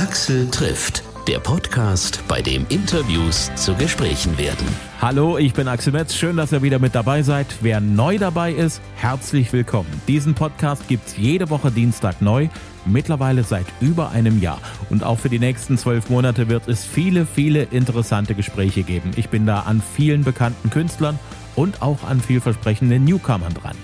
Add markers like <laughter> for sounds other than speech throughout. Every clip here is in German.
Axel trifft, der Podcast, bei dem Interviews zu Gesprächen werden. Hallo, ich bin Axel Metz. Schön, dass ihr wieder mit dabei seid. Wer neu dabei ist, herzlich willkommen. Diesen Podcast gibt's jede Woche Dienstag neu. Mittlerweile seit über einem Jahr. Und auch für die nächsten zwölf Monate wird es viele, viele interessante Gespräche geben. Ich bin da an vielen bekannten Künstlern und auch an vielversprechenden Newcomern dran.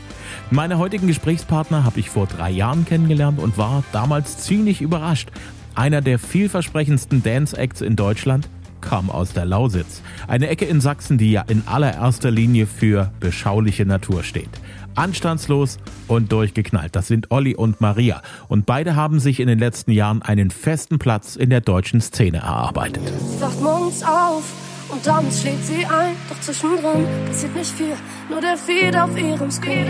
Meine heutigen Gesprächspartner habe ich vor drei Jahren kennengelernt und war damals ziemlich überrascht. Einer der vielversprechendsten Dance-Acts in Deutschland kam aus der Lausitz. Eine Ecke in Sachsen, die ja in allererster Linie für beschauliche Natur steht. Anstandslos und durchgeknallt. Das sind Olli und Maria. Und beide haben sich in den letzten Jahren einen festen Platz in der deutschen Szene erarbeitet. Wacht morgens auf und dann schlägt sie ein. Doch zwischendrin passiert nicht viel, nur der Feed auf ihrem Screen.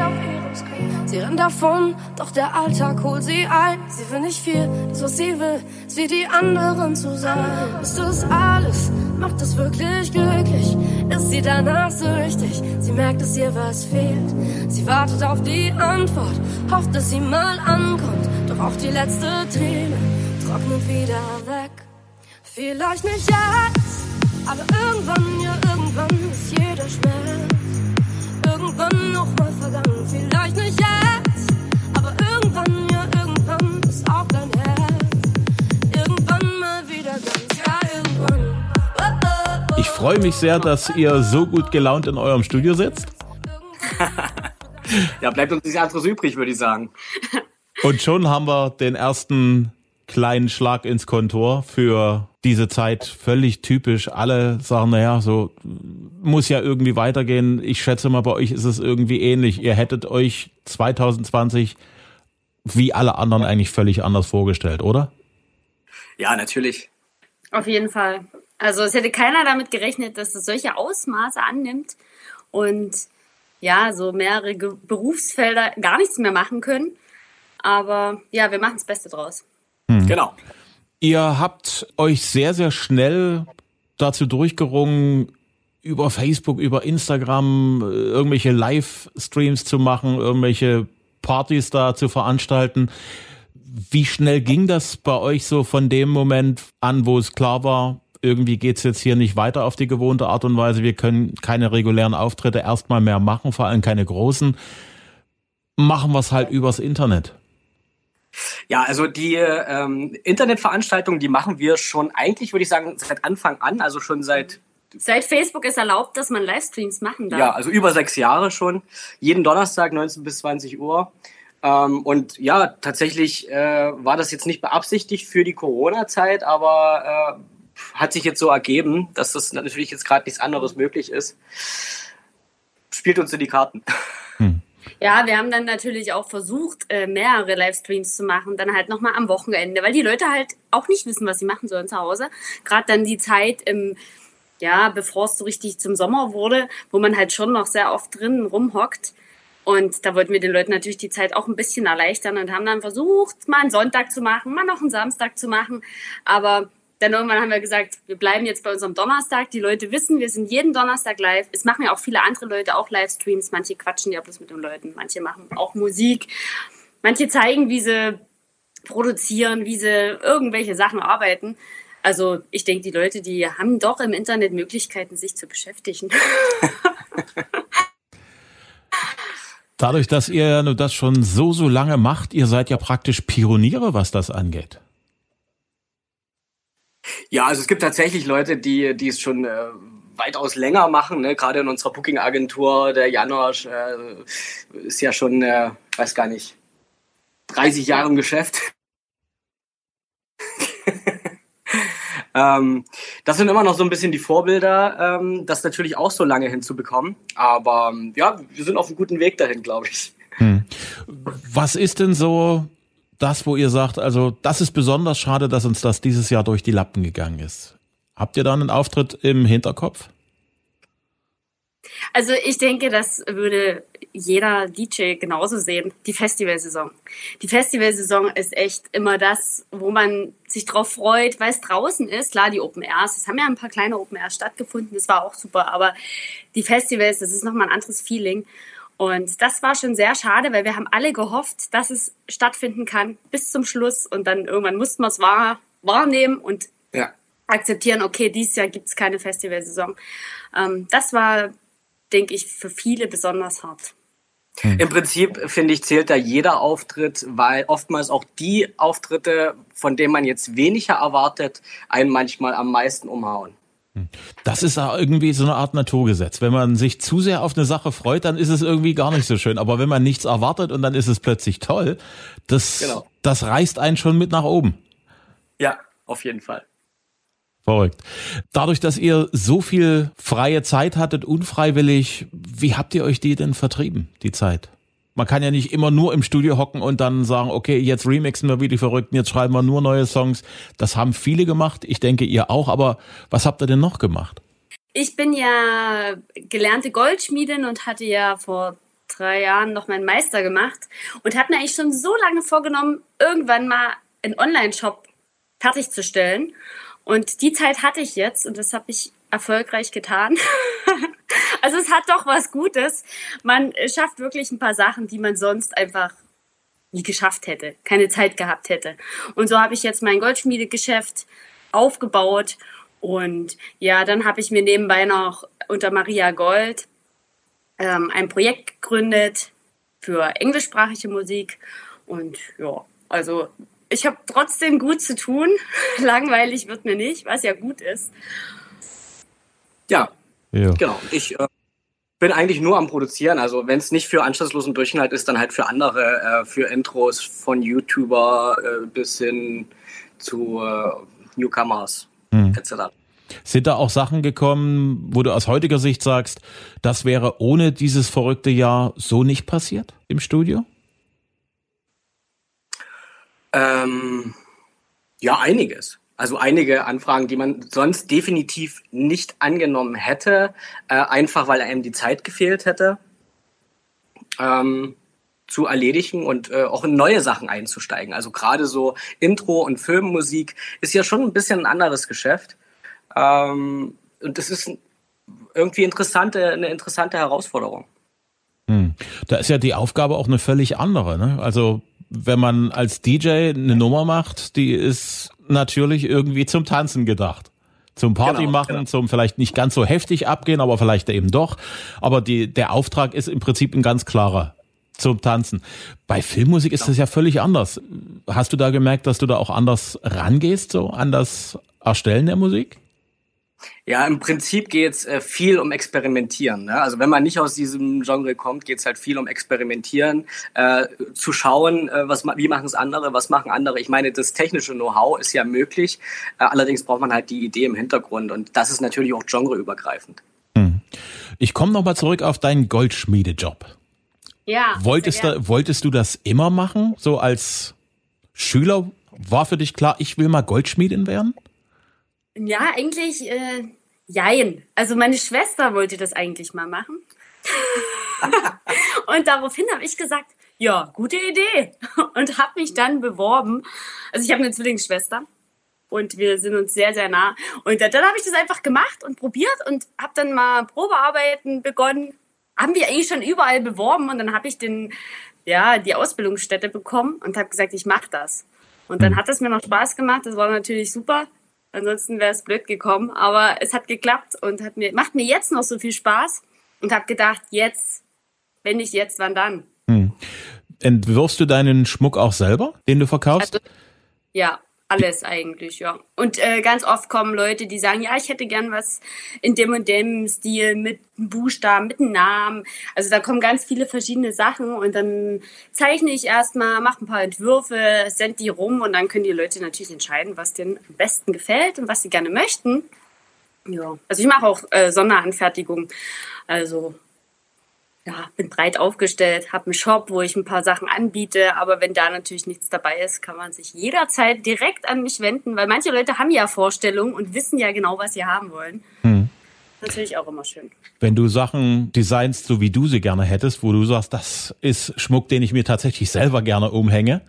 Sie rennt davon, doch der Alltag holt sie ein. Sie will nicht viel, das was sie will, ist wie die anderen zu sein. Ist das alles? Macht es wirklich glücklich? Ist sie danach süchtig? Sie merkt, dass ihr was fehlt. Sie wartet auf die Antwort, hofft, dass sie mal ankommt. Doch auch die letzte Träne trocknet wieder weg. Vielleicht nicht jetzt. Aber irgendwann, ja irgendwann ist jeder Schmerz irgendwann noch mal vergangen. Vielleicht nicht jetzt, aber irgendwann, ja irgendwann ist auch dein Herz irgendwann mal wieder ganz, ja irgendwann. Oh, oh, oh, Ich freue mich sehr, dass ihr so gut gelaunt in eurem Studio sitzt. <laughs> ja, bleibt uns nichts anderes übrig, würde ich sagen. Und schon haben wir den ersten kleinen Schlag ins Kontor für diese Zeit völlig typisch. Alle sagen, naja, so muss ja irgendwie weitergehen. Ich schätze mal, bei euch ist es irgendwie ähnlich. Ihr hättet euch 2020 wie alle anderen eigentlich völlig anders vorgestellt, oder? Ja, natürlich. Auf jeden Fall. Also es hätte keiner damit gerechnet, dass es solche Ausmaße annimmt und ja, so mehrere Berufsfelder gar nichts mehr machen können. Aber ja, wir machen das Beste draus. Hm. Genau. Ihr habt euch sehr, sehr schnell dazu durchgerungen, über Facebook, über Instagram äh, irgendwelche Livestreams zu machen, irgendwelche Partys da zu veranstalten. Wie schnell ging das bei euch so von dem Moment an, wo es klar war, irgendwie geht's jetzt hier nicht weiter auf die gewohnte Art und Weise, wir können keine regulären Auftritte erstmal mehr machen, vor allem keine großen. Machen wir es halt übers Internet. Ja, also die ähm, Internetveranstaltungen, die machen wir schon eigentlich, würde ich sagen, seit Anfang an, also schon seit Seit Facebook ist erlaubt, dass man Livestreams machen darf. Ja, also über sechs Jahre schon. Jeden Donnerstag 19 bis 20 Uhr. Ähm, und ja, tatsächlich äh, war das jetzt nicht beabsichtigt für die Corona-Zeit, aber äh, hat sich jetzt so ergeben, dass das natürlich jetzt gerade nichts anderes möglich ist. Spielt uns in die Karten. Hm. Ja, wir haben dann natürlich auch versucht, äh, mehrere Livestreams zu machen, dann halt nochmal am Wochenende, weil die Leute halt auch nicht wissen, was sie machen sollen zu Hause. Gerade dann die Zeit im, ja, bevor es so richtig zum Sommer wurde, wo man halt schon noch sehr oft drinnen rumhockt. Und da wollten wir den Leuten natürlich die Zeit auch ein bisschen erleichtern und haben dann versucht, mal einen Sonntag zu machen, mal noch einen Samstag zu machen. Aber dann irgendwann haben wir gesagt, wir bleiben jetzt bei unserem Donnerstag. Die Leute wissen, wir sind jeden Donnerstag live. Es machen ja auch viele andere Leute auch Livestreams. Manche quatschen ja bloß mit den Leuten. Manche machen auch Musik. Manche zeigen, wie sie produzieren, wie sie irgendwelche Sachen arbeiten. Also ich denke, die Leute, die haben doch im Internet Möglichkeiten, sich zu beschäftigen. Dadurch, dass ihr das schon so, so lange macht, ihr seid ja praktisch Pioniere, was das angeht. Ja, also es gibt tatsächlich Leute, die, die es schon äh, weitaus länger machen. Ne? Gerade in unserer Booking-Agentur, der Janosch äh, ist ja schon, äh, weiß gar nicht, 30 Jahre im Geschäft. <laughs> ähm, das sind immer noch so ein bisschen die Vorbilder, ähm, das natürlich auch so lange hinzubekommen. Aber ähm, ja, wir sind auf einem guten Weg dahin, glaube ich. Hm. Was ist denn so das, wo ihr sagt, also das ist besonders schade, dass uns das dieses Jahr durch die Lappen gegangen ist? Habt ihr da einen Auftritt im Hinterkopf? Also ich denke, das würde jeder DJ genauso sehen. Die Festivalsaison. Die Festivalsaison ist echt immer das, wo man sich drauf freut, weil es draußen ist. Klar, die Open Airs. Es haben ja ein paar kleine Open Airs stattgefunden. Das war auch super. Aber die Festivals, das ist nochmal ein anderes Feeling. Und das war schon sehr schade, weil wir haben alle gehofft, dass es stattfinden kann bis zum Schluss. Und dann irgendwann mussten wir es wahr wahrnehmen und ja. akzeptieren, okay, dieses Jahr gibt es keine Festivalsaison. Ähm, das war, denke ich, für viele besonders hart. Hm. Im Prinzip, finde ich, zählt da jeder Auftritt, weil oftmals auch die Auftritte, von denen man jetzt weniger erwartet, einen manchmal am meisten umhauen. Das ist irgendwie so eine Art Naturgesetz. Wenn man sich zu sehr auf eine Sache freut, dann ist es irgendwie gar nicht so schön. Aber wenn man nichts erwartet und dann ist es plötzlich toll, das, genau. das reißt einen schon mit nach oben. Ja, auf jeden Fall. Verrückt. Dadurch, dass ihr so viel freie Zeit hattet, unfreiwillig, wie habt ihr euch die denn vertrieben, die Zeit? Man kann ja nicht immer nur im Studio hocken und dann sagen, okay, jetzt remixen wir wie die Verrückten, jetzt schreiben wir nur neue Songs. Das haben viele gemacht. Ich denke, ihr auch. Aber was habt ihr denn noch gemacht? Ich bin ja gelernte Goldschmiedin und hatte ja vor drei Jahren noch meinen Meister gemacht und hatte mir eigentlich schon so lange vorgenommen, irgendwann mal einen Online-Shop fertigzustellen. Und die Zeit hatte ich jetzt und das habe ich erfolgreich getan. <laughs> <laughs> also es hat doch was Gutes. Man schafft wirklich ein paar Sachen, die man sonst einfach nie geschafft hätte, keine Zeit gehabt hätte. Und so habe ich jetzt mein Goldschmiedegeschäft aufgebaut und ja, dann habe ich mir nebenbei noch unter Maria Gold ähm, ein Projekt gegründet für englischsprachige Musik und ja, also ich habe trotzdem gut zu tun. <laughs> Langweilig wird mir nicht, was ja gut ist. Ja, ja. genau. Ich äh, bin eigentlich nur am Produzieren. Also wenn es nicht für anschlusslosen Durchhalt ist, dann halt für andere, äh, für Intros von YouTuber äh, bis hin zu äh, Newcomers hm. etc. Sind da auch Sachen gekommen, wo du aus heutiger Sicht sagst, das wäre ohne dieses verrückte Jahr so nicht passiert im Studio? Ähm, ja, einiges. Also einige Anfragen, die man sonst definitiv nicht angenommen hätte, äh, einfach weil einem die Zeit gefehlt hätte, ähm, zu erledigen und äh, auch in neue Sachen einzusteigen. Also gerade so Intro und Filmmusik ist ja schon ein bisschen ein anderes Geschäft. Ähm, und das ist irgendwie interessante, eine interessante Herausforderung. Hm. Da ist ja die Aufgabe auch eine völlig andere. Ne? Also wenn man als DJ eine Nummer macht, die ist natürlich irgendwie zum Tanzen gedacht. Zum Party genau, machen, genau. zum vielleicht nicht ganz so heftig abgehen, aber vielleicht eben doch. Aber die, der Auftrag ist im Prinzip ein ganz klarer zum Tanzen. Bei Filmmusik ist genau. das ja völlig anders. Hast du da gemerkt, dass du da auch anders rangehst, so an das Erstellen der Musik? Ja, im Prinzip geht es äh, viel um Experimentieren. Ne? Also wenn man nicht aus diesem Genre kommt, geht es halt viel um Experimentieren, äh, zu schauen, äh, was, wie machen es andere, was machen andere. Ich meine, das technische Know-how ist ja möglich, äh, allerdings braucht man halt die Idee im Hintergrund und das ist natürlich auch genreübergreifend. Hm. Ich komme nochmal zurück auf deinen Goldschmiedejob. Ja. Wolltest, da, wolltest du das immer machen, so als Schüler? War für dich klar, ich will mal Goldschmiedin werden? Ja, eigentlich äh, jein. Also meine Schwester wollte das eigentlich mal machen. <laughs> und daraufhin habe ich gesagt, ja, gute Idee. Und habe mich dann beworben. Also ich habe eine Zwillingsschwester und wir sind uns sehr, sehr nah. Und dann habe ich das einfach gemacht und probiert und habe dann mal Probearbeiten begonnen. Haben wir eigentlich schon überall beworben und dann habe ich den, ja, die Ausbildungsstätte bekommen und habe gesagt, ich mache das. Und dann hm. hat es mir noch Spaß gemacht. Das war natürlich super. Ansonsten wäre es blöd gekommen. Aber es hat geklappt und hat mir, macht mir jetzt noch so viel Spaß und habe gedacht, jetzt, wenn nicht jetzt, wann dann? Hm. Entwirfst du deinen Schmuck auch selber, den du verkaufst? Also, ja, alles eigentlich, ja. Und äh, ganz oft kommen Leute, die sagen, ja, ich hätte gern was in dem und dem Stil mit einem Buchstaben, mit einem Namen. Also da kommen ganz viele verschiedene Sachen und dann zeichne ich erstmal, mache ein paar Entwürfe, sende die rum und dann können die Leute natürlich entscheiden, was denen am besten gefällt und was sie gerne möchten. Ja, also ich mache auch äh, Sonderanfertigung. Also ja, bin breit aufgestellt, habe einen Shop, wo ich ein paar Sachen anbiete, aber wenn da natürlich nichts dabei ist, kann man sich jederzeit direkt an mich wenden, weil manche Leute haben ja Vorstellungen und wissen ja genau, was sie haben wollen. Hm. Natürlich auch immer schön. Wenn du Sachen designst, so wie du sie gerne hättest, wo du sagst, das ist Schmuck, den ich mir tatsächlich selber gerne umhänge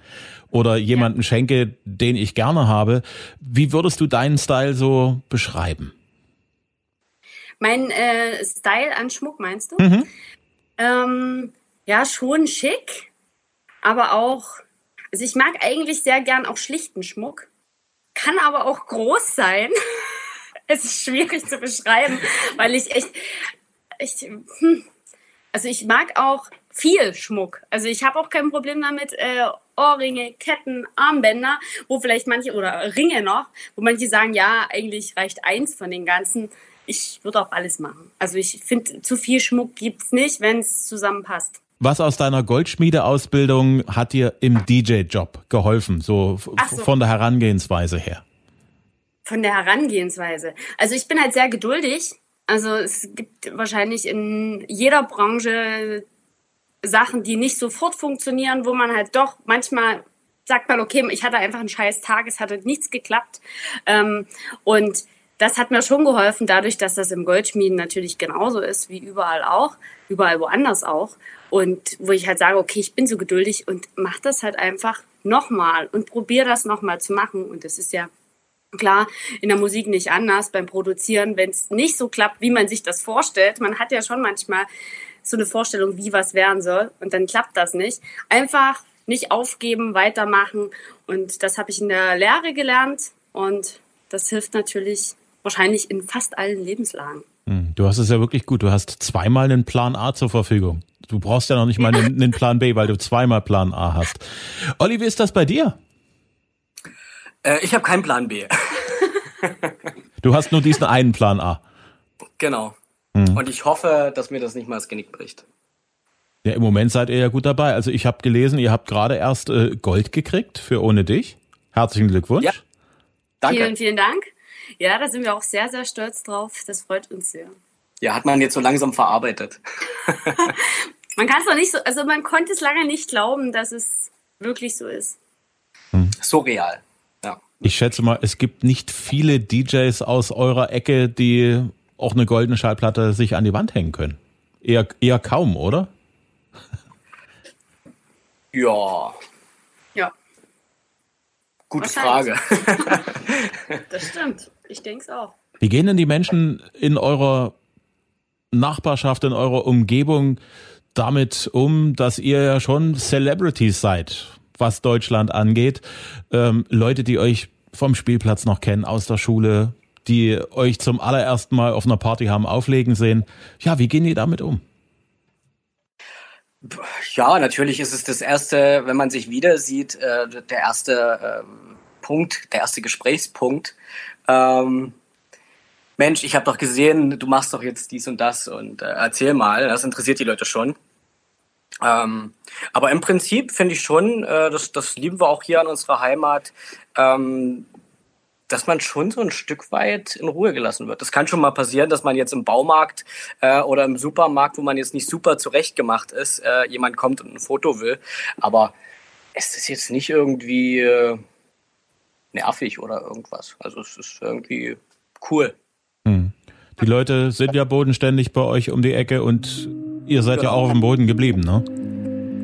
oder jemanden ja. schenke, den ich gerne habe, wie würdest du deinen Style so beschreiben? Mein äh, Style an Schmuck meinst du? Mhm. Ähm, ja, schon schick, aber auch, also ich mag eigentlich sehr gern auch schlichten Schmuck. kann aber auch groß sein. <laughs> es ist schwierig zu beschreiben, weil ich echt, ich, hm, also ich mag auch viel Schmuck. Also ich habe auch kein Problem damit, äh, Ohrringe, Ketten, Armbänder, wo vielleicht manche, oder Ringe noch, wo manche sagen, ja, eigentlich reicht eins von den ganzen. Ich würde auch alles machen. Also ich finde, zu viel Schmuck gibt es nicht, wenn es zusammenpasst. Was aus deiner Goldschmiedeausbildung hat dir im DJ-Job geholfen, so, so, von der Herangehensweise her? Von der Herangehensweise. Also ich bin halt sehr geduldig. Also es gibt wahrscheinlich in jeder Branche Sachen, die nicht sofort funktionieren, wo man halt doch manchmal sagt man, okay, ich hatte einfach einen scheiß Tag, es hatte nichts geklappt. Ähm, und das hat mir schon geholfen, dadurch, dass das im Goldschmieden natürlich genauso ist, wie überall auch, überall woanders auch. Und wo ich halt sage, okay, ich bin so geduldig und mach das halt einfach nochmal und probiere das nochmal zu machen. Und das ist ja klar in der Musik nicht anders beim Produzieren, wenn es nicht so klappt, wie man sich das vorstellt. Man hat ja schon manchmal so eine Vorstellung, wie was werden soll. Und dann klappt das nicht. Einfach nicht aufgeben, weitermachen. Und das habe ich in der Lehre gelernt. Und das hilft natürlich wahrscheinlich in fast allen Lebenslagen. Hm, du hast es ja wirklich gut. Du hast zweimal einen Plan A zur Verfügung. Du brauchst ja noch nicht mal einen, einen Plan B, weil du zweimal Plan A hast. Olli, wie ist das bei dir? Äh, ich habe keinen Plan B. <laughs> du hast nur diesen einen Plan A. Genau. Mhm. Und ich hoffe, dass mir das nicht mal das Genick bricht. Ja, im Moment seid ihr ja gut dabei. Also ich habe gelesen, ihr habt gerade erst äh, Gold gekriegt für Ohne dich. Herzlichen Glückwunsch. Ja. Danke. Vielen, vielen Dank. Ja, da sind wir auch sehr, sehr stolz drauf. Das freut uns sehr. Ja, hat man jetzt so langsam verarbeitet. <laughs> man kann es noch nicht so, also man konnte es lange nicht glauben, dass es wirklich so ist. Hm. Surreal. Ja. Ich schätze mal, es gibt nicht viele DJs aus eurer Ecke, die auch eine goldene Schallplatte sich an die Wand hängen können. Eher, eher kaum, oder? <laughs> Ja. Ja. Gute Frage. <laughs> das stimmt. Ich denke es auch. Wie gehen denn die Menschen in eurer Nachbarschaft, in eurer Umgebung damit um, dass ihr ja schon Celebrities seid, was Deutschland angeht? Ähm, Leute, die euch vom Spielplatz noch kennen, aus der Schule, die euch zum allerersten Mal auf einer Party haben auflegen sehen. Ja, wie gehen die damit um? Ja, natürlich ist es das erste, wenn man sich wieder sieht, äh, der erste äh, Punkt, der erste Gesprächspunkt. Ähm, Mensch, ich habe doch gesehen, du machst doch jetzt dies und das und äh, erzähl mal, das interessiert die Leute schon. Ähm, aber im Prinzip finde ich schon, äh, das, das lieben wir auch hier an unserer Heimat, ähm, dass man schon so ein Stück weit in Ruhe gelassen wird. Das kann schon mal passieren, dass man jetzt im Baumarkt äh, oder im Supermarkt, wo man jetzt nicht super zurechtgemacht ist, äh, jemand kommt und ein Foto will. Aber es ist jetzt nicht irgendwie äh, nervig oder irgendwas. Also es ist irgendwie cool. Hm. Die Leute sind ja bodenständig bei euch um die Ecke und ihr seid genau. ja auch auf dem Boden geblieben, ne?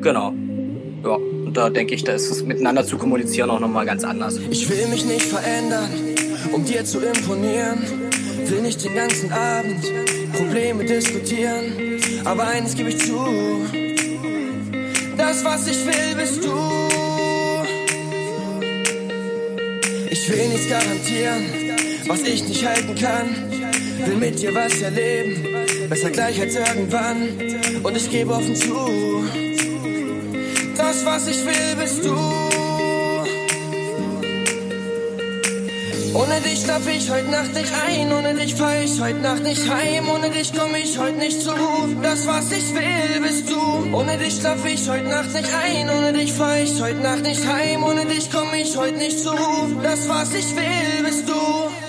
Genau. Ja, und da denke ich, da ist es miteinander zu kommunizieren auch nochmal ganz anders. Ich will mich nicht verändern, um dir zu imponieren. Will nicht den ganzen Abend Probleme diskutieren. Aber eines gebe ich zu: Das, was ich will, bist du. Ich will nichts garantieren, was ich nicht halten kann. Will mit dir was erleben, besser gleich als irgendwann. Und ich gebe offen zu das, was ich will, bist du. Ohne dich schlaf ich heute Nacht nicht ein, ohne dich fahr ich heute Nacht nicht heim, ohne dich komm ich heute nicht zu. Das, was ich will, bist du. Ohne dich schlaf ich heute Nacht nicht ein, ohne dich fahr ich heute Nacht nicht heim, ohne dich komm ich heute nicht zu. Das, was ich will, bist du.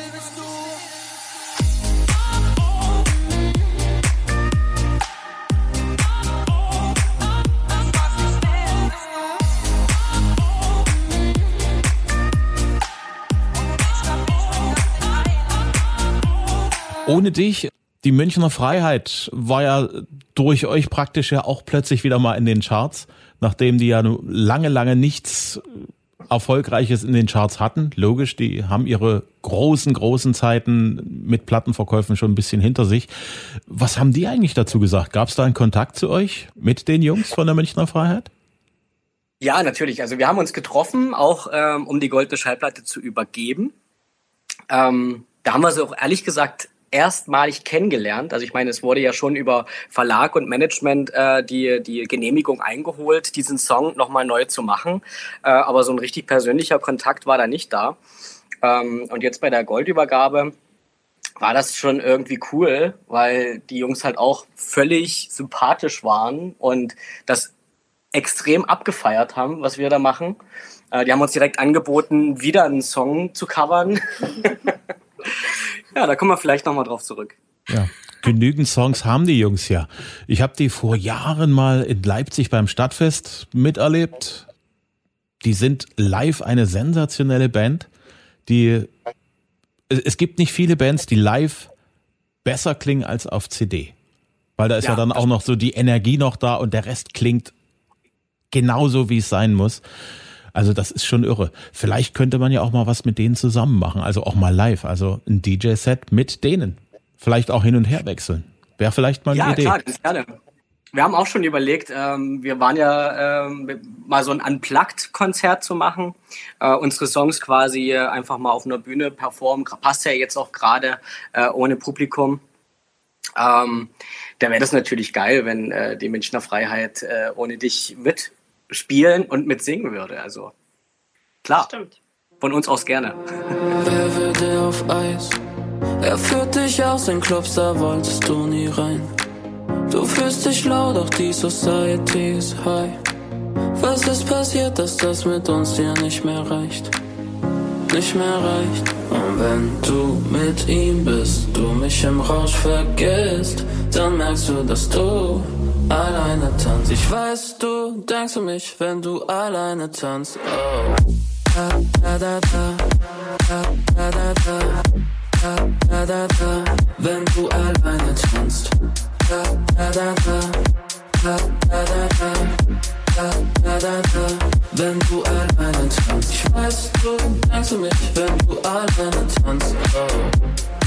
Ohne dich, die Münchner Freiheit war ja durch euch praktisch ja auch plötzlich wieder mal in den Charts, nachdem die ja lange, lange nichts Erfolgreiches in den Charts hatten. Logisch, die haben ihre großen, großen Zeiten mit Plattenverkäufen schon ein bisschen hinter sich. Was haben die eigentlich dazu gesagt? Gab es da einen Kontakt zu euch mit den Jungs von der Münchner Freiheit? Ja, natürlich. Also wir haben uns getroffen, auch ähm, um die goldene Schallplatte zu übergeben. Ähm, da haben wir sie auch ehrlich gesagt erstmalig kennengelernt. Also ich meine, es wurde ja schon über Verlag und Management äh, die, die Genehmigung eingeholt, diesen Song nochmal neu zu machen. Äh, aber so ein richtig persönlicher Kontakt war da nicht da. Ähm, und jetzt bei der Goldübergabe war das schon irgendwie cool, weil die Jungs halt auch völlig sympathisch waren und das extrem abgefeiert haben, was wir da machen. Äh, die haben uns direkt angeboten, wieder einen Song zu covern. <laughs> Ja, da kommen wir vielleicht nochmal drauf zurück. Ja. Genügend Songs haben die Jungs ja. Ich habe die vor Jahren mal in Leipzig beim Stadtfest miterlebt. Die sind live eine sensationelle Band. Die es gibt nicht viele Bands, die live besser klingen als auf CD. Weil da ist ja, ja dann auch noch so die Energie noch da und der Rest klingt genauso, wie es sein muss. Also das ist schon irre. Vielleicht könnte man ja auch mal was mit denen zusammen machen, also auch mal live, also ein DJ-Set mit denen. Vielleicht auch hin und her wechseln. Wäre vielleicht mal eine ja, Idee. Ja, klar, gerne. Wir haben auch schon überlegt, ähm, wir waren ja ähm, mal so ein Unplugged-Konzert zu machen, äh, unsere Songs quasi einfach mal auf einer Bühne performen. Passt ja jetzt auch gerade äh, ohne Publikum. Ähm, da wäre das natürlich geil, wenn äh, die Münchner Freiheit äh, ohne dich mit spielen und mitsingen würde. Also klar, Stimmt. von uns aus gerne. Wer will dir auf Eis? Er führt dich aus den Clubs, da wolltest du nie rein. Du fühlst dich laut, doch die Society ist high. Was ist passiert, dass das mit uns dir nicht mehr reicht? Nicht mehr reicht. Und wenn du mit ihm bist, du mich im Rausch vergisst, dann merkst du, dass du alleine tanzt. Ich weiß, du denkst an mich, wenn du alleine tanzt. Oh. Da, da, da, da, da, da, da, da, da, da, wenn du alleine tanzt. Wenn du alleine tanzt. Ich weiß, du denkst an mich, wenn du alleine tanzt. Oh.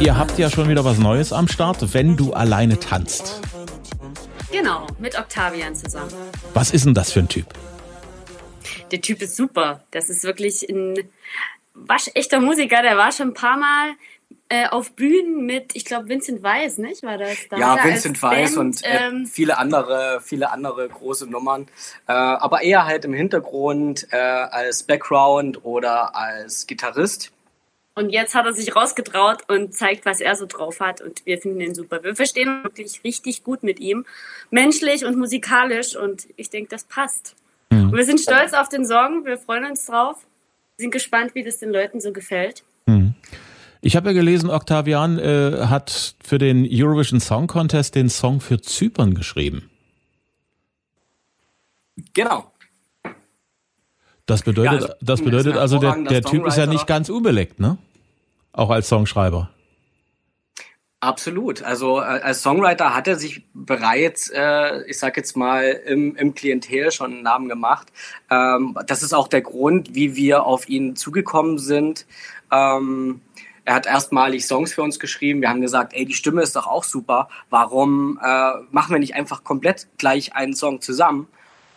Ihr habt ja schon wieder was Neues am Start, wenn du alleine tanzt. Genau, mit Octavian zusammen. Was ist denn das für ein Typ? Der Typ ist super. Das ist wirklich ein waschechter Musiker. Der war schon ein paar Mal äh, auf Bühnen mit, ich glaube, Vincent Weiss, nicht? War das da? Ja, Vincent Weiss und äh, ähm, viele andere, viele andere große Nummern. Äh, aber eher halt im Hintergrund äh, als Background oder als Gitarrist. Und jetzt hat er sich rausgetraut und zeigt, was er so drauf hat. Und wir finden ihn super. Wir verstehen wirklich richtig gut mit ihm. Menschlich und musikalisch. Und ich denke, das passt. Mhm. Und wir sind stolz auf den Song. Wir freuen uns drauf. Wir sind gespannt, wie das den Leuten so gefällt. Mhm. Ich habe ja gelesen, Octavian äh, hat für den Eurovision Song Contest den Song für Zypern geschrieben. Genau. Das bedeutet, ja, das bedeutet also, der, der Typ ist ja nicht ganz unbeleckt, ne? Auch als Songschreiber. Absolut. Also äh, als Songwriter hat er sich bereits, äh, ich sag jetzt mal, im, im Klientel schon einen Namen gemacht. Ähm, das ist auch der Grund, wie wir auf ihn zugekommen sind. Ähm, er hat erstmalig Songs für uns geschrieben. Wir haben gesagt, ey, die Stimme ist doch auch super. Warum äh, machen wir nicht einfach komplett gleich einen Song zusammen?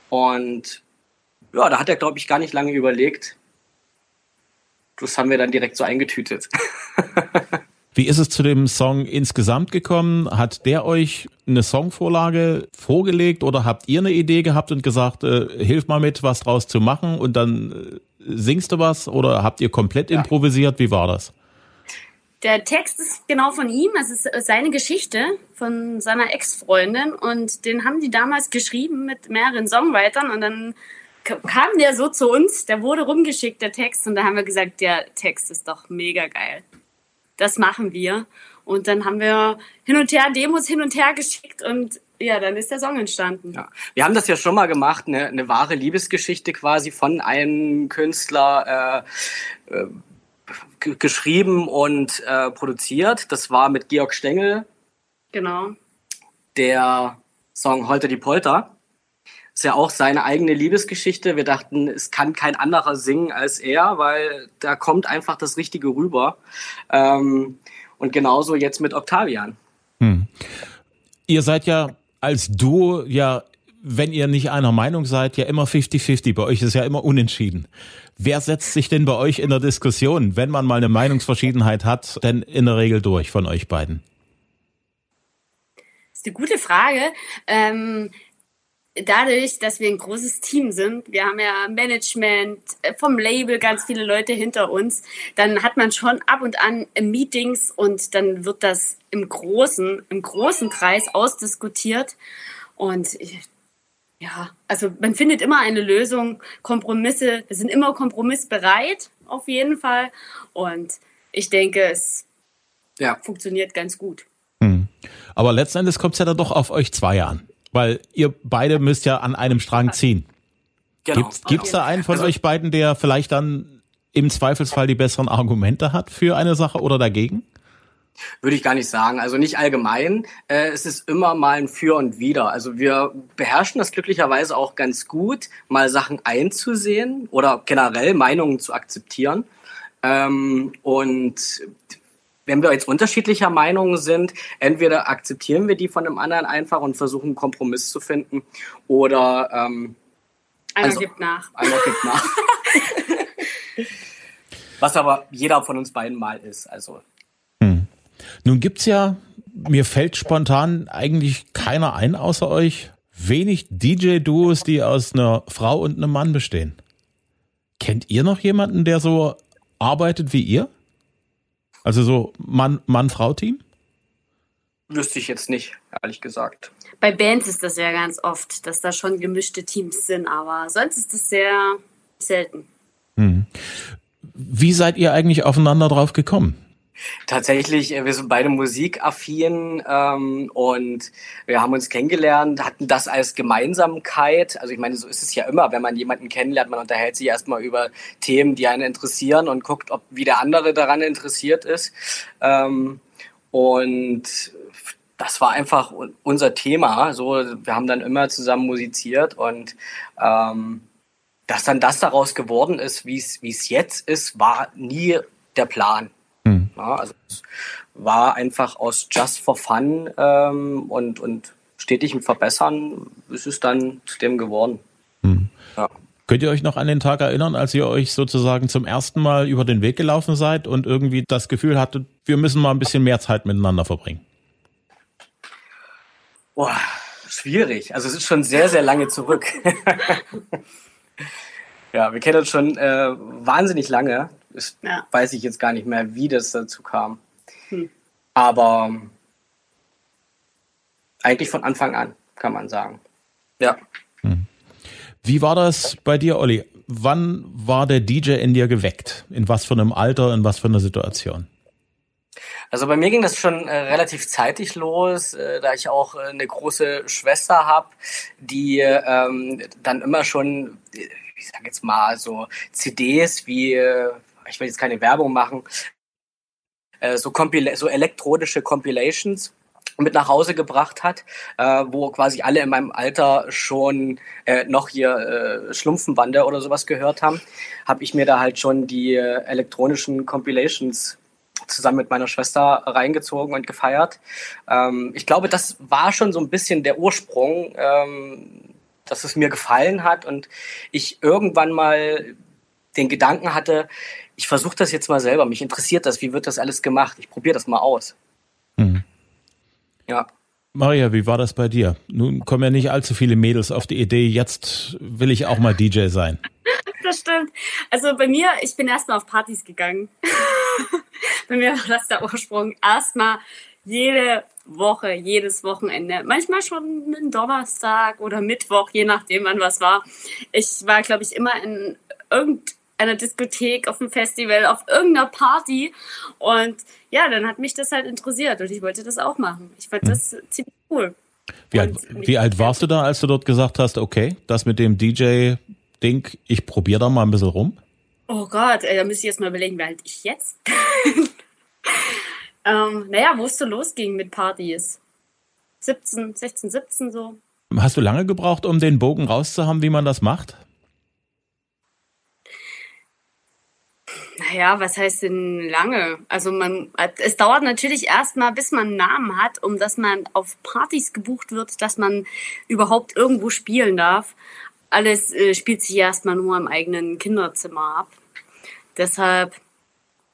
Und ja, da hat er, glaube ich, gar nicht lange überlegt. Das haben wir dann direkt so eingetütet. <laughs> Wie ist es zu dem Song insgesamt gekommen? Hat der euch eine Songvorlage vorgelegt oder habt ihr eine Idee gehabt und gesagt, äh, hilf mal mit, was draus zu machen und dann äh, singst du was oder habt ihr komplett ja. improvisiert? Wie war das? Der Text ist genau von ihm, es ist seine Geschichte von seiner Ex-Freundin und den haben die damals geschrieben mit mehreren Songwritern und dann kam der so zu uns, der wurde rumgeschickt, der Text, und da haben wir gesagt, der Text ist doch mega geil. Das machen wir. Und dann haben wir hin und her Demos hin und her geschickt und ja, dann ist der Song entstanden. Ja. Wir haben das ja schon mal gemacht, eine, eine wahre Liebesgeschichte quasi von einem Künstler äh, äh, geschrieben und äh, produziert. Das war mit Georg Stengel. Genau. Der Song Holter die Polter ist ja auch seine eigene Liebesgeschichte. Wir dachten, es kann kein anderer singen als er, weil da kommt einfach das Richtige rüber. Ähm, und genauso jetzt mit Octavian. Hm. Ihr seid ja als Duo ja wenn ihr nicht einer Meinung seid, ja immer 50-50. Bei euch ist ja immer unentschieden. Wer setzt sich denn bei euch in der Diskussion, wenn man mal eine Meinungsverschiedenheit hat, denn in der Regel durch von euch beiden? Das ist eine gute Frage. Ähm, dadurch, dass wir ein großes Team sind, wir haben ja Management äh, vom Label, ganz viele Leute hinter uns, dann hat man schon ab und an Meetings und dann wird das im großen, im großen Kreis ausdiskutiert. Und ja, also man findet immer eine Lösung, Kompromisse, wir sind immer kompromissbereit, auf jeden Fall. Und ich denke, es ja. funktioniert ganz gut. Hm. Aber letzten Endes kommt es ja dann doch auf euch zwei an. Weil ihr beide müsst ja an einem Strang ziehen. Genau. Gibt es da einen von also, euch beiden, der vielleicht dann im Zweifelsfall die besseren Argumente hat für eine Sache oder dagegen? Würde ich gar nicht sagen. Also nicht allgemein. Äh, es ist immer mal ein Für und Wider. Also wir beherrschen das glücklicherweise auch ganz gut, mal Sachen einzusehen oder generell Meinungen zu akzeptieren. Ähm, und wenn wir jetzt unterschiedlicher Meinung sind, entweder akzeptieren wir die von dem anderen einfach und versuchen einen Kompromiss zu finden oder ähm, einer also, gibt nach. Einer gibt nach. <laughs> Was aber jeder von uns beiden mal ist. Also. Hm. Nun gibt's ja, mir fällt spontan eigentlich keiner ein außer euch, wenig DJ-Duos, die aus einer Frau und einem Mann bestehen. Kennt ihr noch jemanden, der so arbeitet wie ihr? Also so Mann-Frau-Team? Wüsste ich jetzt nicht, ehrlich gesagt. Bei Bands ist das ja ganz oft, dass da schon gemischte Teams sind, aber sonst ist das sehr selten. Hm. Wie seid ihr eigentlich aufeinander drauf gekommen? Tatsächlich, äh, wir sind beide musikaffin ähm, und wir haben uns kennengelernt, hatten das als Gemeinsamkeit. Also ich meine, so ist es ja immer, wenn man jemanden kennenlernt, man unterhält sich erstmal über Themen, die einen interessieren und guckt, ob wie der andere daran interessiert ist. Ähm, und das war einfach unser Thema. So, wir haben dann immer zusammen musiziert und ähm, dass dann das daraus geworden ist, wie es jetzt ist, war nie der Plan. Ja, also es war einfach aus Just for Fun ähm, und, und stetigem Verbessern ist es dann zu dem geworden. Hm. Ja. Könnt ihr euch noch an den Tag erinnern, als ihr euch sozusagen zum ersten Mal über den Weg gelaufen seid und irgendwie das Gefühl hattet, wir müssen mal ein bisschen mehr Zeit miteinander verbringen? Boah, schwierig. Also es ist schon sehr, sehr lange zurück. <laughs> ja, wir kennen uns schon äh, wahnsinnig lange. Ich ja. weiß ich jetzt gar nicht mehr, wie das dazu kam. Hm. Aber eigentlich von Anfang an, kann man sagen. Ja. Hm. Wie war das bei dir, Olli? Wann war der DJ in dir geweckt? In was für einem Alter, in was für einer Situation? Also bei mir ging das schon äh, relativ zeitig los, äh, da ich auch äh, eine große Schwester habe, die ähm, dann immer schon, ich sage jetzt mal so CDs wie äh, ich will jetzt keine Werbung machen, äh, so, so elektronische Compilations mit nach Hause gebracht hat, äh, wo quasi alle in meinem Alter schon äh, noch hier äh, Schlumpfenbande oder sowas gehört haben, habe ich mir da halt schon die äh, elektronischen Compilations zusammen mit meiner Schwester reingezogen und gefeiert. Ähm, ich glaube, das war schon so ein bisschen der Ursprung, ähm, dass es mir gefallen hat und ich irgendwann mal den Gedanken hatte, ich versuche das jetzt mal selber. Mich interessiert das. Wie wird das alles gemacht? Ich probiere das mal aus. Mhm. Ja. Maria, wie war das bei dir? Nun kommen ja nicht allzu viele Mädels auf die Idee, jetzt will ich auch mal DJ sein. <laughs> Das stimmt. Also bei mir, ich bin erstmal auf Partys gegangen. <laughs> bei mir war das der Ursprung. Erstmal jede Woche, jedes Wochenende. Manchmal schon einen Donnerstag oder Mittwoch, je nachdem, wann was war. Ich war, glaube ich, immer in irgendeinem einer Diskothek, auf einem Festival, auf irgendeiner Party. Und ja, dann hat mich das halt interessiert und ich wollte das auch machen. Ich fand das ziemlich cool. Wie alt, wie alt warst du da, als du dort gesagt hast, okay, das mit dem DJ-Ding, ich probiere da mal ein bisschen rum? Oh Gott, ey, da müsste ich jetzt mal überlegen, wie alt ich jetzt <laughs> bin. ähm, naja, wo es so losging mit Partys. 17, 16, 17 so. Hast du lange gebraucht, um den Bogen rauszuhaben, wie man das macht? Naja, was heißt denn lange? Also man, es dauert natürlich erstmal, bis man einen Namen hat, um dass man auf Partys gebucht wird, dass man überhaupt irgendwo spielen darf. Alles äh, spielt sich erstmal nur im eigenen Kinderzimmer ab. Deshalb,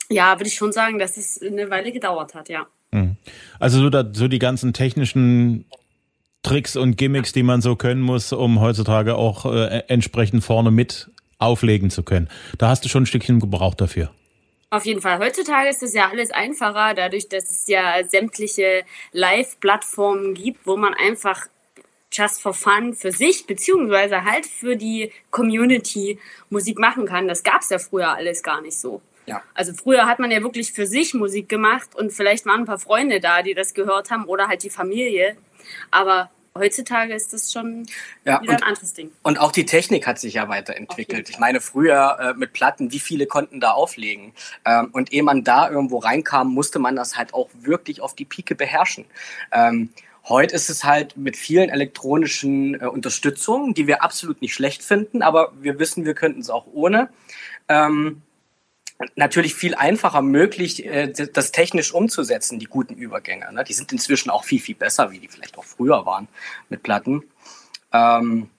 ja, würde ich schon sagen, dass es eine Weile gedauert hat, ja. Hm. Also so, da, so die ganzen technischen Tricks und Gimmicks, die man so können muss, um heutzutage auch äh, entsprechend vorne mit auflegen zu können. Da hast du schon ein Stückchen gebraucht dafür. Auf jeden Fall. Heutzutage ist es ja alles einfacher, dadurch, dass es ja sämtliche Live-Plattformen gibt, wo man einfach just for fun für sich, beziehungsweise halt für die Community Musik machen kann. Das gab es ja früher alles gar nicht so. Ja. Also früher hat man ja wirklich für sich Musik gemacht und vielleicht waren ein paar Freunde da, die das gehört haben oder halt die Familie. Aber heutzutage ist das schon ja, wieder und, ein anderes Ding. Und auch die Technik hat sich ja weiterentwickelt. Ich meine, früher äh, mit Platten, wie viele konnten da auflegen? Ähm, und ehe man da irgendwo reinkam, musste man das halt auch wirklich auf die Pike beherrschen. Ähm, Heute ist es halt mit vielen elektronischen äh, Unterstützungen, die wir absolut nicht schlecht finden, aber wir wissen, wir könnten es auch ohne. Ähm, natürlich viel einfacher möglich, äh, das technisch umzusetzen, die guten Übergänge. Ne? Die sind inzwischen auch viel, viel besser, wie die vielleicht auch früher waren mit Platten. Ähm,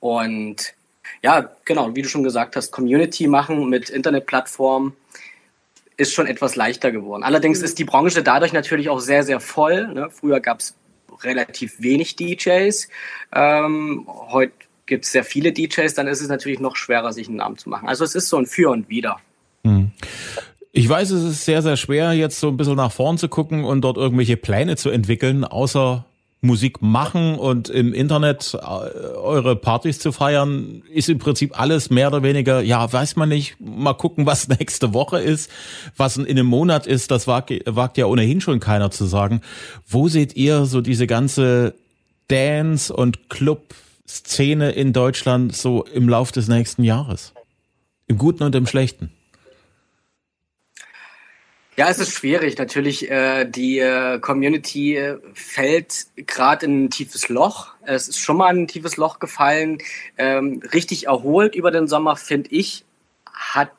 und ja, genau, wie du schon gesagt hast, Community machen mit Internetplattformen ist schon etwas leichter geworden. Allerdings mhm. ist die Branche dadurch natürlich auch sehr, sehr voll. Ne? Früher gab es relativ wenig DJs. Ähm, heute gibt es sehr viele DJs, dann ist es natürlich noch schwerer, sich einen Namen zu machen. Also es ist so ein Für und Wider. Hm. Ich weiß, es ist sehr, sehr schwer, jetzt so ein bisschen nach vorn zu gucken und dort irgendwelche Pläne zu entwickeln, außer Musik machen und im Internet äh, eure Partys zu feiern, ist im Prinzip alles mehr oder weniger, ja, weiß man nicht, mal gucken, was <laughs> nächste Woche ist, was in einem Monat ist, das wagt, wagt ja ohnehin schon keiner zu sagen. Wo seht ihr so diese ganze Dance- und Club- Szene in Deutschland so im Lauf des nächsten Jahres? Im Guten und im Schlechten? Ja, es ist schwierig. Natürlich, äh, die äh, Community äh, fällt gerade in ein tiefes Loch. Es ist schon mal ein tiefes Loch gefallen. Ähm, richtig erholt über den Sommer, finde ich, hat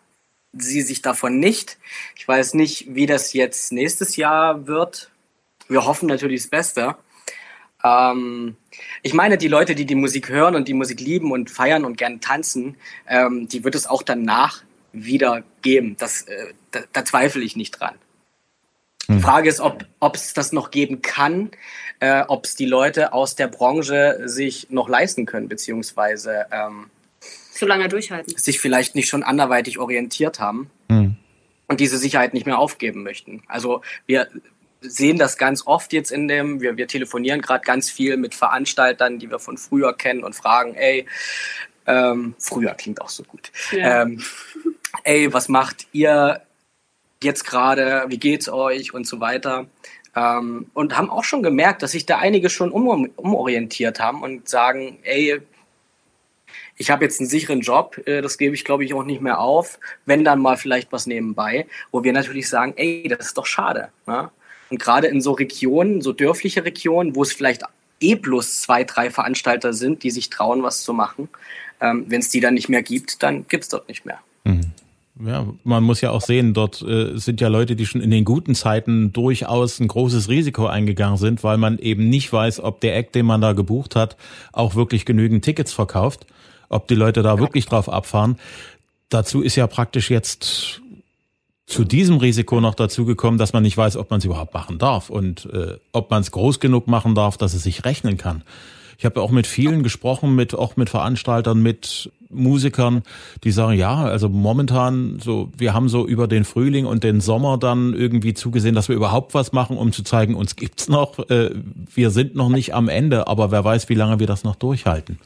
sie sich davon nicht. Ich weiß nicht, wie das jetzt nächstes Jahr wird. Wir hoffen natürlich das Beste. Ähm, ich meine, die Leute, die die Musik hören und die Musik lieben und feiern und gern tanzen, ähm, die wird es auch danach wieder geben. Das, äh, da, da zweifle ich nicht dran. Die hm. Frage ist, ob es das noch geben kann, äh, ob es die Leute aus der Branche sich noch leisten können, beziehungsweise ähm, so lange durchhalten. Sich vielleicht nicht schon anderweitig orientiert haben mhm. und diese Sicherheit nicht mehr aufgeben möchten. Also wir sehen das ganz oft jetzt in dem, wir, wir telefonieren gerade ganz viel mit Veranstaltern, die wir von früher kennen und fragen, ey, ähm, früher klingt auch so gut. Ja. Ähm, ey, was macht ihr jetzt gerade? Wie geht's euch und so weiter? Ähm, und haben auch schon gemerkt, dass sich da einige schon um, umorientiert haben und sagen, ey, ich habe jetzt einen sicheren Job, äh, das gebe ich, glaube ich, auch nicht mehr auf, wenn dann mal vielleicht was nebenbei, wo wir natürlich sagen, ey, das ist doch schade. Ne? Und gerade in so Regionen, so dörfliche Regionen, wo es vielleicht eh bloß zwei, drei Veranstalter sind, die sich trauen, was zu machen, ähm, wenn es die dann nicht mehr gibt, dann gibt es dort nicht mehr. Mhm. Ja, man muss ja auch sehen, dort äh, sind ja Leute, die schon in den guten Zeiten durchaus ein großes Risiko eingegangen sind, weil man eben nicht weiß, ob der Act, den man da gebucht hat, auch wirklich genügend Tickets verkauft, ob die Leute da ja. wirklich drauf abfahren. Dazu ist ja praktisch jetzt zu diesem Risiko noch dazu gekommen, dass man nicht weiß, ob man es überhaupt machen darf und äh, ob man es groß genug machen darf, dass es sich rechnen kann. Ich habe auch mit vielen gesprochen, mit auch mit Veranstaltern, mit Musikern, die sagen, ja, also momentan so, wir haben so über den Frühling und den Sommer dann irgendwie zugesehen, dass wir überhaupt was machen, um zu zeigen, uns gibt's noch. Äh, wir sind noch nicht am Ende, aber wer weiß, wie lange wir das noch durchhalten.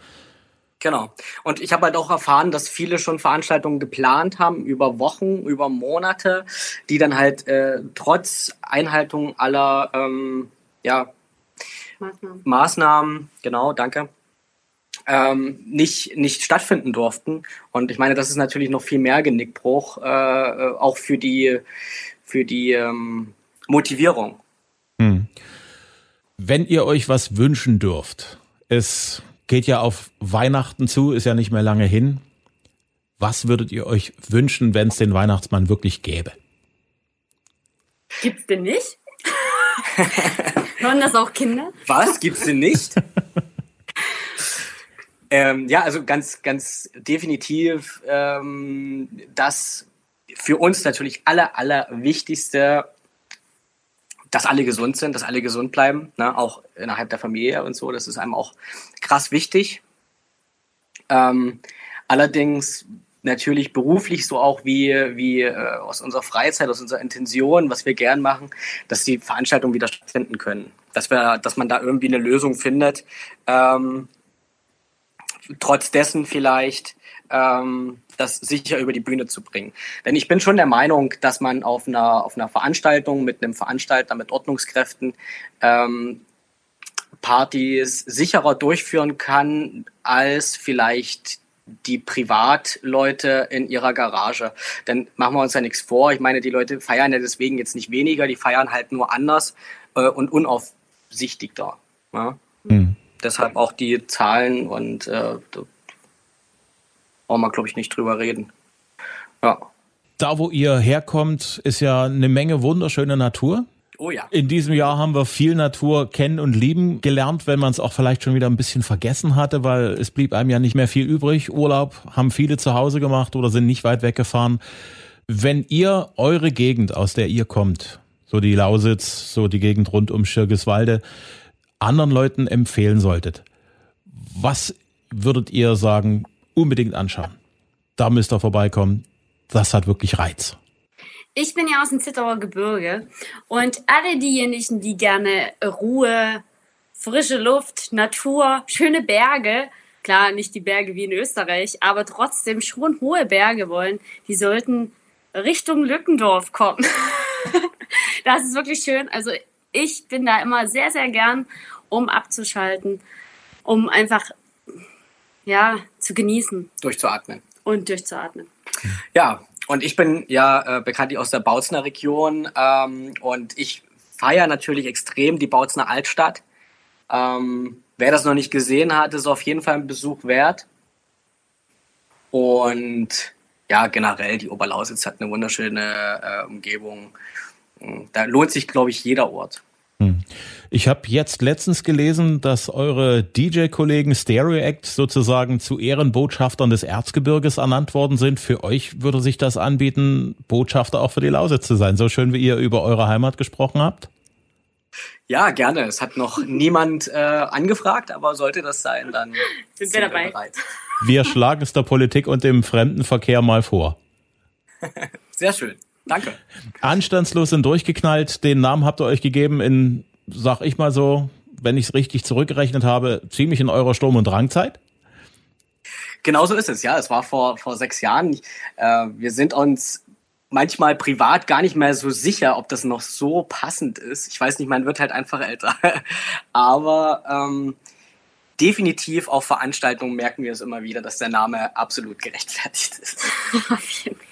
Genau. Und ich habe halt auch erfahren, dass viele schon Veranstaltungen geplant haben über Wochen, über Monate, die dann halt äh, trotz Einhaltung aller ähm, ja, Maßnahmen. Maßnahmen, genau, danke, ähm, nicht, nicht stattfinden durften. Und ich meine, das ist natürlich noch viel mehr Genickbruch, äh, äh auch für die, für die ähm, Motivierung. Hm. Wenn ihr euch was wünschen dürft, es geht ja auf Weihnachten zu, ist ja nicht mehr lange hin. Was würdet ihr euch wünschen, wenn es den Weihnachtsmann wirklich gäbe? Gibt's denn nicht? <laughs> Hören das auch Kinder? Was? Gibt's denn nicht? <laughs> ähm, ja, also ganz, ganz definitiv ähm, das für uns natürlich aller, aller Wichtigste, dass alle gesund sind, dass alle gesund bleiben, ne? auch innerhalb der Familie und so. Das ist einem auch krass wichtig. Ähm, allerdings natürlich beruflich so auch wie, wie äh, aus unserer Freizeit, aus unserer Intention, was wir gern machen, dass die Veranstaltungen wieder stattfinden können. Dass, wir, dass man da irgendwie eine Lösung findet. Ähm, trotz dessen vielleicht ähm, das sicher über die Bühne zu bringen. Denn ich bin schon der Meinung, dass man auf einer, auf einer Veranstaltung mit einem Veranstalter, mit Ordnungskräften ähm, Partys sicherer durchführen kann als vielleicht die Privatleute in ihrer Garage. Denn machen wir uns ja nichts vor. Ich meine, die Leute feiern ja deswegen jetzt nicht weniger, die feiern halt nur anders äh, und unaufsichtigter. Ja? Mhm. Deshalb auch die Zahlen und äh, brauchen wir, glaube ich, nicht drüber reden. Ja. Da, wo ihr herkommt, ist ja eine Menge wunderschöne Natur. Oh ja. In diesem Jahr haben wir viel Natur kennen und lieben gelernt, wenn man es auch vielleicht schon wieder ein bisschen vergessen hatte, weil es blieb einem ja nicht mehr viel übrig. Urlaub haben viele zu Hause gemacht oder sind nicht weit weggefahren. Wenn ihr eure Gegend, aus der ihr kommt, so die Lausitz, so die Gegend rund um Schirgiswalde, anderen Leuten empfehlen solltet, was würdet ihr sagen, unbedingt anschauen? Da müsst ihr vorbeikommen. Das hat wirklich Reiz. Ich bin ja aus dem Zittauer Gebirge und alle diejenigen, die gerne Ruhe, frische Luft, Natur, schöne Berge, klar nicht die Berge wie in Österreich, aber trotzdem schon hohe Berge wollen, die sollten Richtung Lückendorf kommen. <laughs> das ist wirklich schön. Also ich bin da immer sehr, sehr gern, um abzuschalten, um einfach ja zu genießen. Durchzuatmen. Und durchzuatmen. Ja, und ich bin ja äh, bekanntlich aus der Bautzner Region ähm, und ich feiere natürlich extrem die Bautzner Altstadt. Ähm, wer das noch nicht gesehen hat, ist auf jeden Fall ein Besuch wert. Und ja, generell, die Oberlausitz hat eine wunderschöne äh, Umgebung. Da lohnt sich, glaube ich, jeder Ort. Hm. Ich habe jetzt letztens gelesen, dass eure DJ-Kollegen Stereo Act sozusagen zu Ehrenbotschaftern des Erzgebirges ernannt worden sind. Für euch würde sich das anbieten, Botschafter auch für die Lausitz zu sein, so schön wie ihr über eure Heimat gesprochen habt? Ja, gerne. Es hat noch <laughs> niemand äh, angefragt, aber sollte das sein, dann sind, wir dabei. Bereit. Wir schlagen es der Politik und dem Fremdenverkehr mal vor. <laughs> Sehr schön. Danke. Anstandslos und durchgeknallt. Den Namen habt ihr euch gegeben in, sag ich mal so, wenn ich es richtig zurückgerechnet habe, ziemlich in eurer Sturm- und Drangzeit. Genauso ist es, ja. Es war vor, vor sechs Jahren. Äh, wir sind uns manchmal privat gar nicht mehr so sicher, ob das noch so passend ist. Ich weiß nicht, man wird halt einfach älter. <laughs> Aber ähm, definitiv auf Veranstaltungen merken wir es immer wieder, dass der Name absolut gerechtfertigt ist. <laughs> auf jeden Fall.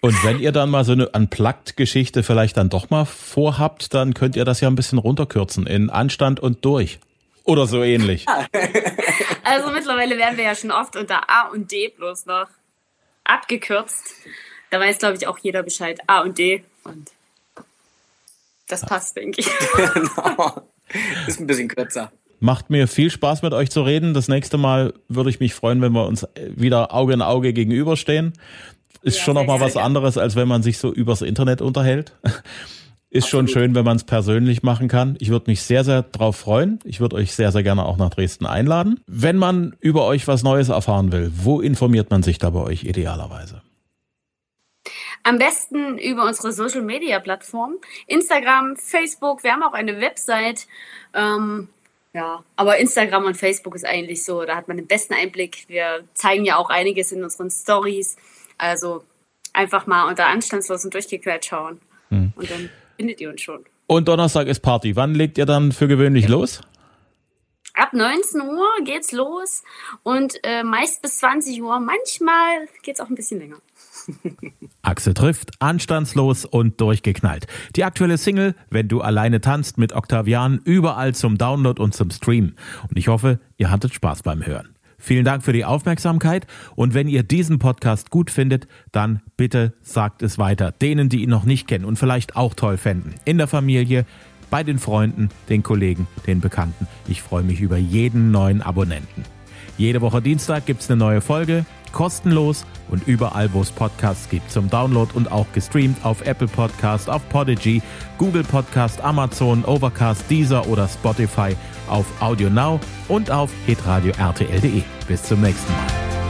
Und wenn ihr dann mal so eine Unplugged-Geschichte vielleicht dann doch mal vorhabt, dann könnt ihr das ja ein bisschen runterkürzen in Anstand und durch. Oder so ähnlich. <laughs> Also mittlerweile werden wir ja schon oft unter A und D bloß noch abgekürzt. Da weiß, glaube ich, auch jeder Bescheid. A und D. Und das passt, denke ich. <laughs> genau. Ist ein bisschen kürzer. Macht mir viel Spaß mit euch zu reden. Das nächste Mal würde ich mich freuen, wenn wir uns wieder Auge in Auge gegenüberstehen. Ist ja, schon noch mal was anderes, als wenn man sich so übers Internet unterhält. Ist Absolut. schon schön, wenn man es persönlich machen kann. Ich würde mich sehr, sehr drauf freuen. Ich würde euch sehr, sehr gerne auch nach Dresden einladen. Wenn man über euch was Neues erfahren will, wo informiert man sich da bei euch idealerweise? Am besten über unsere Social Media Plattform. Instagram, Facebook, wir haben auch eine Website. Ähm, ja, aber Instagram und Facebook ist eigentlich so, da hat man den besten Einblick. Wir zeigen ja auch einiges in unseren Stories. Also einfach mal unter anstandslos und durchgequert schauen. Mhm. Und dann findet ihr uns schon. Und Donnerstag ist Party. Wann legt ihr dann für gewöhnlich los? Ab 19 Uhr geht's los und äh, meist bis 20 Uhr. Manchmal geht's auch ein bisschen länger. <laughs> Axel trifft, anstandslos und durchgeknallt. Die aktuelle Single, Wenn du alleine tanzt, mit Octavian, überall zum Download und zum Stream. Und ich hoffe, ihr hattet Spaß beim Hören. Vielen Dank für die Aufmerksamkeit und wenn ihr diesen Podcast gut findet, dann bitte sagt es weiter. Denen, die ihn noch nicht kennen und vielleicht auch toll fänden. In der Familie, bei den Freunden, den Kollegen, den Bekannten. Ich freue mich über jeden neuen Abonnenten. Jede Woche Dienstag gibt es eine neue Folge kostenlos und überall, wo es Podcasts gibt, zum Download und auch gestreamt auf Apple Podcast, auf Podigy, Google Podcast, Amazon, Overcast, Deezer oder Spotify, auf Audio Now und auf hitradio RTL.de. Bis zum nächsten Mal.